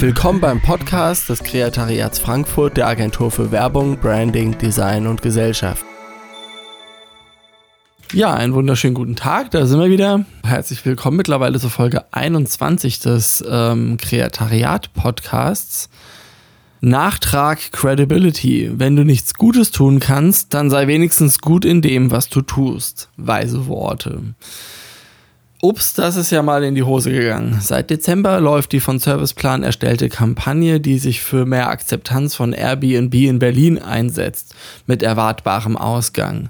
Willkommen beim Podcast des Kreatariats Frankfurt der Agentur für Werbung, Branding, Design und Gesellschaft. Ja, einen wunderschönen guten Tag, da sind wir wieder. Herzlich willkommen mittlerweile zur Folge 21 des ähm, Kreatariat-Podcasts. Nachtrag Credibility. Wenn du nichts Gutes tun kannst, dann sei wenigstens gut in dem, was du tust. Weise Worte. Ups, das ist ja mal in die Hose gegangen. Seit Dezember läuft die von Serviceplan erstellte Kampagne, die sich für mehr Akzeptanz von Airbnb in Berlin einsetzt, mit erwartbarem Ausgang.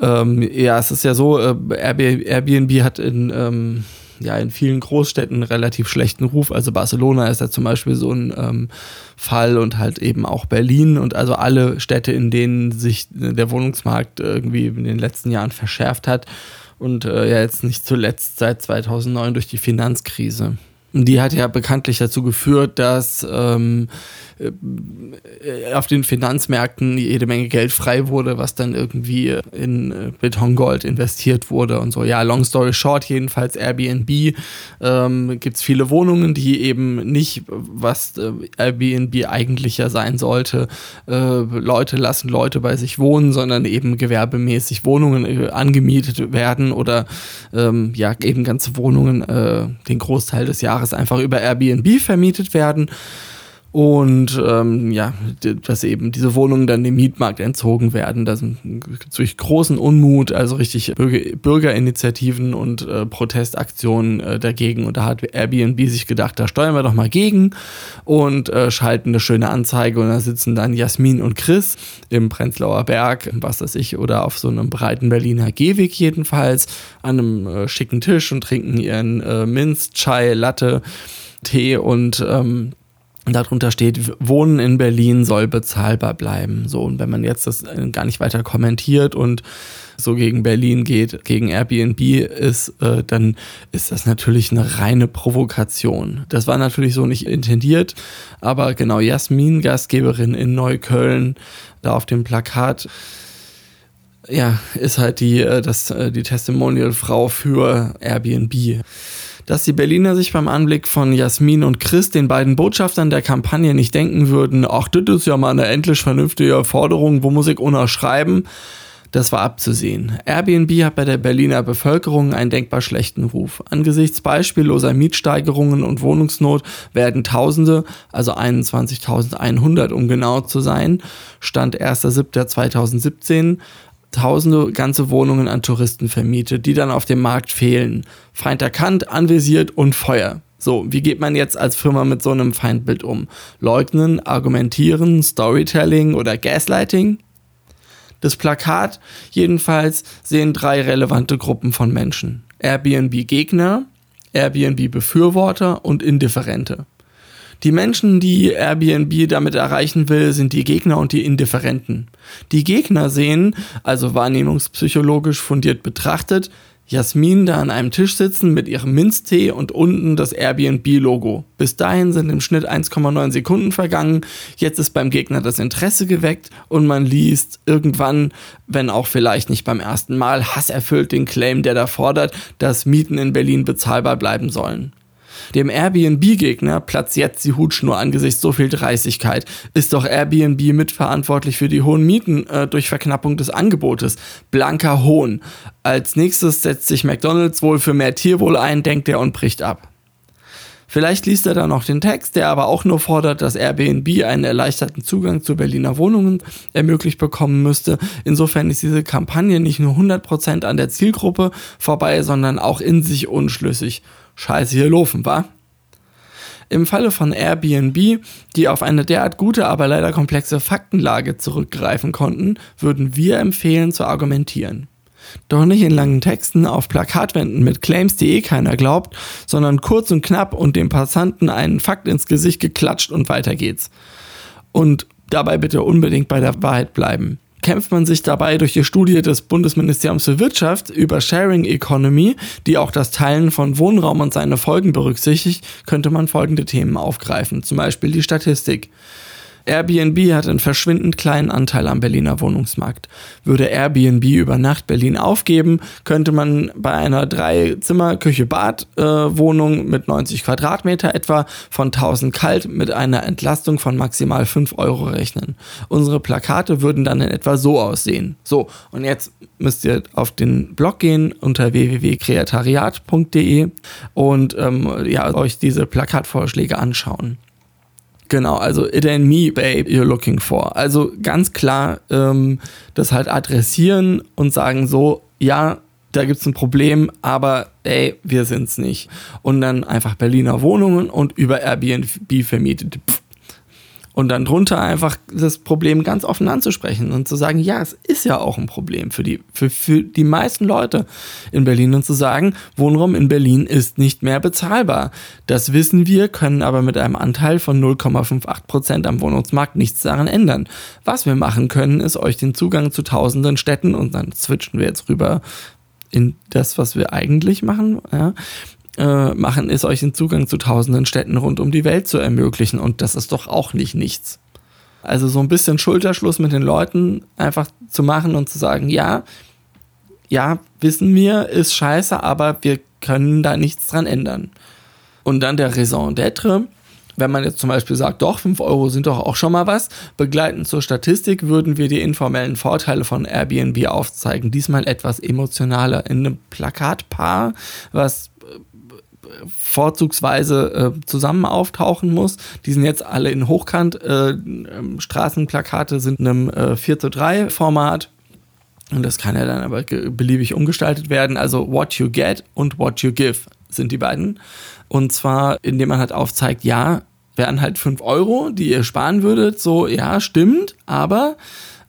Ähm, ja, es ist ja so, äh, Airbnb hat in, ähm, ja, in vielen Großstädten relativ schlechten Ruf. Also Barcelona ist ja zum Beispiel so ein ähm, Fall und halt eben auch Berlin und also alle Städte, in denen sich der Wohnungsmarkt irgendwie in den letzten Jahren verschärft hat und äh, ja jetzt nicht zuletzt seit 2009 durch die Finanzkrise. Die hat ja bekanntlich dazu geführt, dass ähm, äh, auf den Finanzmärkten jede Menge Geld frei wurde, was dann irgendwie in äh, Betongold investiert wurde und so. Ja, long story short, jedenfalls Airbnb ähm, gibt es viele Wohnungen, die eben nicht, was äh, Airbnb eigentlich ja sein sollte, äh, Leute lassen Leute bei sich wohnen, sondern eben gewerbemäßig Wohnungen äh, angemietet werden oder ähm, ja, eben ganze Wohnungen äh, den Großteil des Jahres einfach über Airbnb vermietet werden. Und ähm, ja, dass eben diese Wohnungen dann dem Mietmarkt entzogen werden. Das durch großen Unmut, also richtig Bürger, Bürgerinitiativen und äh, Protestaktionen äh, dagegen. Und da hat Airbnb sich gedacht, da steuern wir doch mal gegen und äh, schalten eine schöne Anzeige. Und da sitzen dann Jasmin und Chris im Prenzlauer Berg, was weiß ich, oder auf so einem breiten Berliner Gehweg jedenfalls, an einem äh, schicken Tisch und trinken ihren äh, Minz, Chai, Latte, Tee und ähm, darunter steht, Wohnen in Berlin soll bezahlbar bleiben. So, und wenn man jetzt das äh, gar nicht weiter kommentiert und so gegen Berlin geht, gegen Airbnb ist, äh, dann ist das natürlich eine reine Provokation. Das war natürlich so nicht intendiert, aber genau, Jasmin, Gastgeberin in Neukölln, da auf dem Plakat, ja, ist halt die, äh, das, äh, die Testimonial-Frau für Airbnb dass die Berliner sich beim Anblick von Jasmin und Chris, den beiden Botschaftern der Kampagne, nicht denken würden, ach, das ist ja mal eine endlich vernünftige Forderung, wo muss ich unterschreiben? Das war abzusehen. Airbnb hat bei der Berliner Bevölkerung einen denkbar schlechten Ruf. Angesichts beispielloser Mietsteigerungen und Wohnungsnot werden Tausende, also 21.100 um genau zu sein, Stand 1.7.2017, tausende ganze Wohnungen an Touristen vermietet, die dann auf dem Markt fehlen. Feind erkannt, anvisiert und Feuer. So, wie geht man jetzt als Firma mit so einem Feindbild um? Leugnen, argumentieren, Storytelling oder Gaslighting? Das Plakat jedenfalls sehen drei relevante Gruppen von Menschen. Airbnb-Gegner, Airbnb-Befürworter und Indifferente. Die Menschen, die Airbnb damit erreichen will, sind die Gegner und die Indifferenten. Die Gegner sehen, also wahrnehmungspsychologisch fundiert betrachtet, Jasmin da an einem Tisch sitzen mit ihrem Minztee und unten das Airbnb-Logo. Bis dahin sind im Schnitt 1,9 Sekunden vergangen. Jetzt ist beim Gegner das Interesse geweckt und man liest irgendwann, wenn auch vielleicht nicht beim ersten Mal, hasserfüllt den Claim, der da fordert, dass Mieten in Berlin bezahlbar bleiben sollen. Dem Airbnb-Gegner platzt jetzt die Hutschnur angesichts so viel Dreistigkeit. Ist doch Airbnb mitverantwortlich für die hohen Mieten äh, durch Verknappung des Angebotes? Blanker Hohn. Als nächstes setzt sich McDonalds wohl für mehr Tierwohl ein, denkt er und bricht ab. Vielleicht liest er dann noch den Text, der aber auch nur fordert, dass Airbnb einen erleichterten Zugang zu Berliner Wohnungen ermöglicht bekommen müsste. Insofern ist diese Kampagne nicht nur 100% an der Zielgruppe vorbei, sondern auch in sich unschlüssig. Scheiße hier laufen, wa? Im Falle von Airbnb, die auf eine derart gute, aber leider komplexe Faktenlage zurückgreifen konnten, würden wir empfehlen zu argumentieren. Doch nicht in langen Texten auf Plakatwänden mit Claims, die eh keiner glaubt, sondern kurz und knapp und dem Passanten einen Fakt ins Gesicht geklatscht und weiter geht's. Und dabei bitte unbedingt bei der Wahrheit bleiben kämpft man sich dabei durch die Studie des Bundesministeriums für Wirtschaft über Sharing Economy, die auch das Teilen von Wohnraum und seine Folgen berücksichtigt, könnte man folgende Themen aufgreifen. Zum Beispiel die Statistik. Airbnb hat einen verschwindend kleinen Anteil am Berliner Wohnungsmarkt. Würde Airbnb über Nacht Berlin aufgeben, könnte man bei einer Drei-Zimmer-Küche-Bad-Wohnung mit 90 Quadratmeter etwa von 1000 kalt mit einer Entlastung von maximal 5 Euro rechnen. Unsere Plakate würden dann in etwa so aussehen. So, und jetzt müsst ihr auf den Blog gehen unter www.kreatariat.de und ähm, ja, euch diese Plakatvorschläge anschauen. Genau, also it ain't me, babe, you're looking for. Also ganz klar ähm, das halt adressieren und sagen so, ja, da gibt es ein Problem, aber ey, wir sind's nicht. Und dann einfach Berliner Wohnungen und über Airbnb vermietet. Pff, und dann drunter einfach das Problem ganz offen anzusprechen und zu sagen, ja, es ist ja auch ein Problem für die, für, für die meisten Leute in Berlin und zu sagen, Wohnraum in Berlin ist nicht mehr bezahlbar. Das wissen wir, können aber mit einem Anteil von 0,58 Prozent am Wohnungsmarkt nichts daran ändern. Was wir machen können, ist euch den Zugang zu tausenden Städten und dann switchen wir jetzt rüber in das, was wir eigentlich machen, ja, äh, machen, ist euch den Zugang zu tausenden Städten rund um die Welt zu ermöglichen. Und das ist doch auch nicht nichts. Also so ein bisschen Schulterschluss mit den Leuten einfach zu machen und zu sagen, ja, ja, wissen wir, ist scheiße, aber wir können da nichts dran ändern. Und dann der Raison d'être. Wenn man jetzt zum Beispiel sagt, doch, 5 Euro sind doch auch schon mal was, begleitend zur Statistik würden wir die informellen Vorteile von Airbnb aufzeigen. Diesmal etwas emotionaler in einem Plakatpaar, was vorzugsweise äh, zusammen auftauchen muss. Die sind jetzt alle in Hochkant. Äh, ähm, Straßenplakate sind in einem äh, 4 zu 3 Format. Und das kann ja dann aber beliebig umgestaltet werden. Also what you get und what you give sind die beiden. Und zwar, indem man halt aufzeigt, ja, wären halt 5 Euro, die ihr sparen würdet. So, ja, stimmt, aber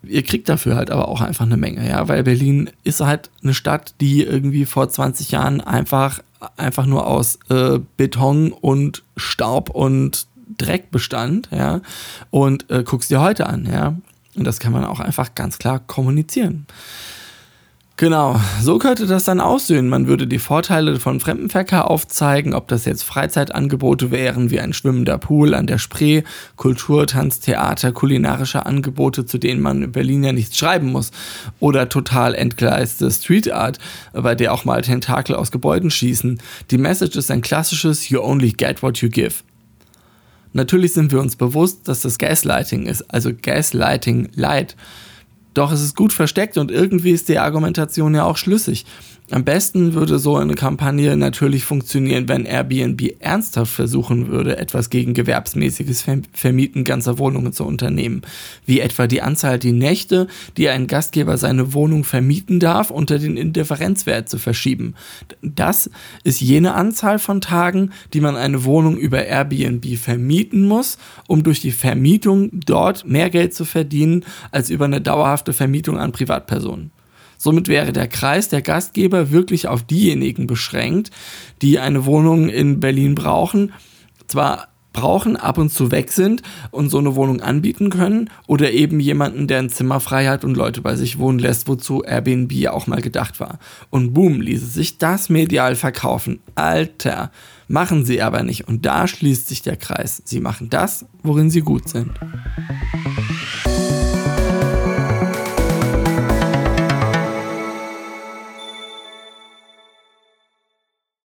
ihr kriegt dafür halt aber auch einfach eine Menge, ja, weil Berlin ist halt eine Stadt, die irgendwie vor 20 Jahren einfach einfach nur aus äh, Beton und Staub und Dreck bestand, ja, und äh, guckst dir heute an, ja. Und das kann man auch einfach ganz klar kommunizieren. Genau, so könnte das dann aussehen. Man würde die Vorteile von Fremdenverkehr aufzeigen, ob das jetzt Freizeitangebote wären, wie ein schwimmender Pool an der Spree, Kultur, Tanz, Theater, kulinarische Angebote, zu denen man in Berlin ja nichts schreiben muss, oder total entgleiste Street Art, bei der auch mal Tentakel aus Gebäuden schießen. Die Message ist ein klassisches You only get what you give. Natürlich sind wir uns bewusst, dass das Gaslighting ist, also Gaslighting Light doch es ist gut versteckt und irgendwie ist die Argumentation ja auch schlüssig. Am besten würde so eine Kampagne natürlich funktionieren, wenn Airbnb ernsthaft versuchen würde, etwas gegen gewerbsmäßiges Vermieten ganzer Wohnungen zu unternehmen, wie etwa die Anzahl die Nächte, die ein Gastgeber seine Wohnung vermieten darf, unter den Indifferenzwert zu verschieben. Das ist jene Anzahl von Tagen, die man eine Wohnung über Airbnb vermieten muss, um durch die Vermietung dort mehr Geld zu verdienen als über eine dauerhafte Vermietung an Privatpersonen. Somit wäre der Kreis der Gastgeber wirklich auf diejenigen beschränkt, die eine Wohnung in Berlin brauchen, zwar brauchen, ab und zu weg sind und so eine Wohnung anbieten können oder eben jemanden, der ein Zimmer frei hat und Leute bei sich wohnen lässt, wozu Airbnb auch mal gedacht war. Und boom, ließe sich das medial verkaufen. Alter, machen sie aber nicht und da schließt sich der Kreis. Sie machen das, worin sie gut sind.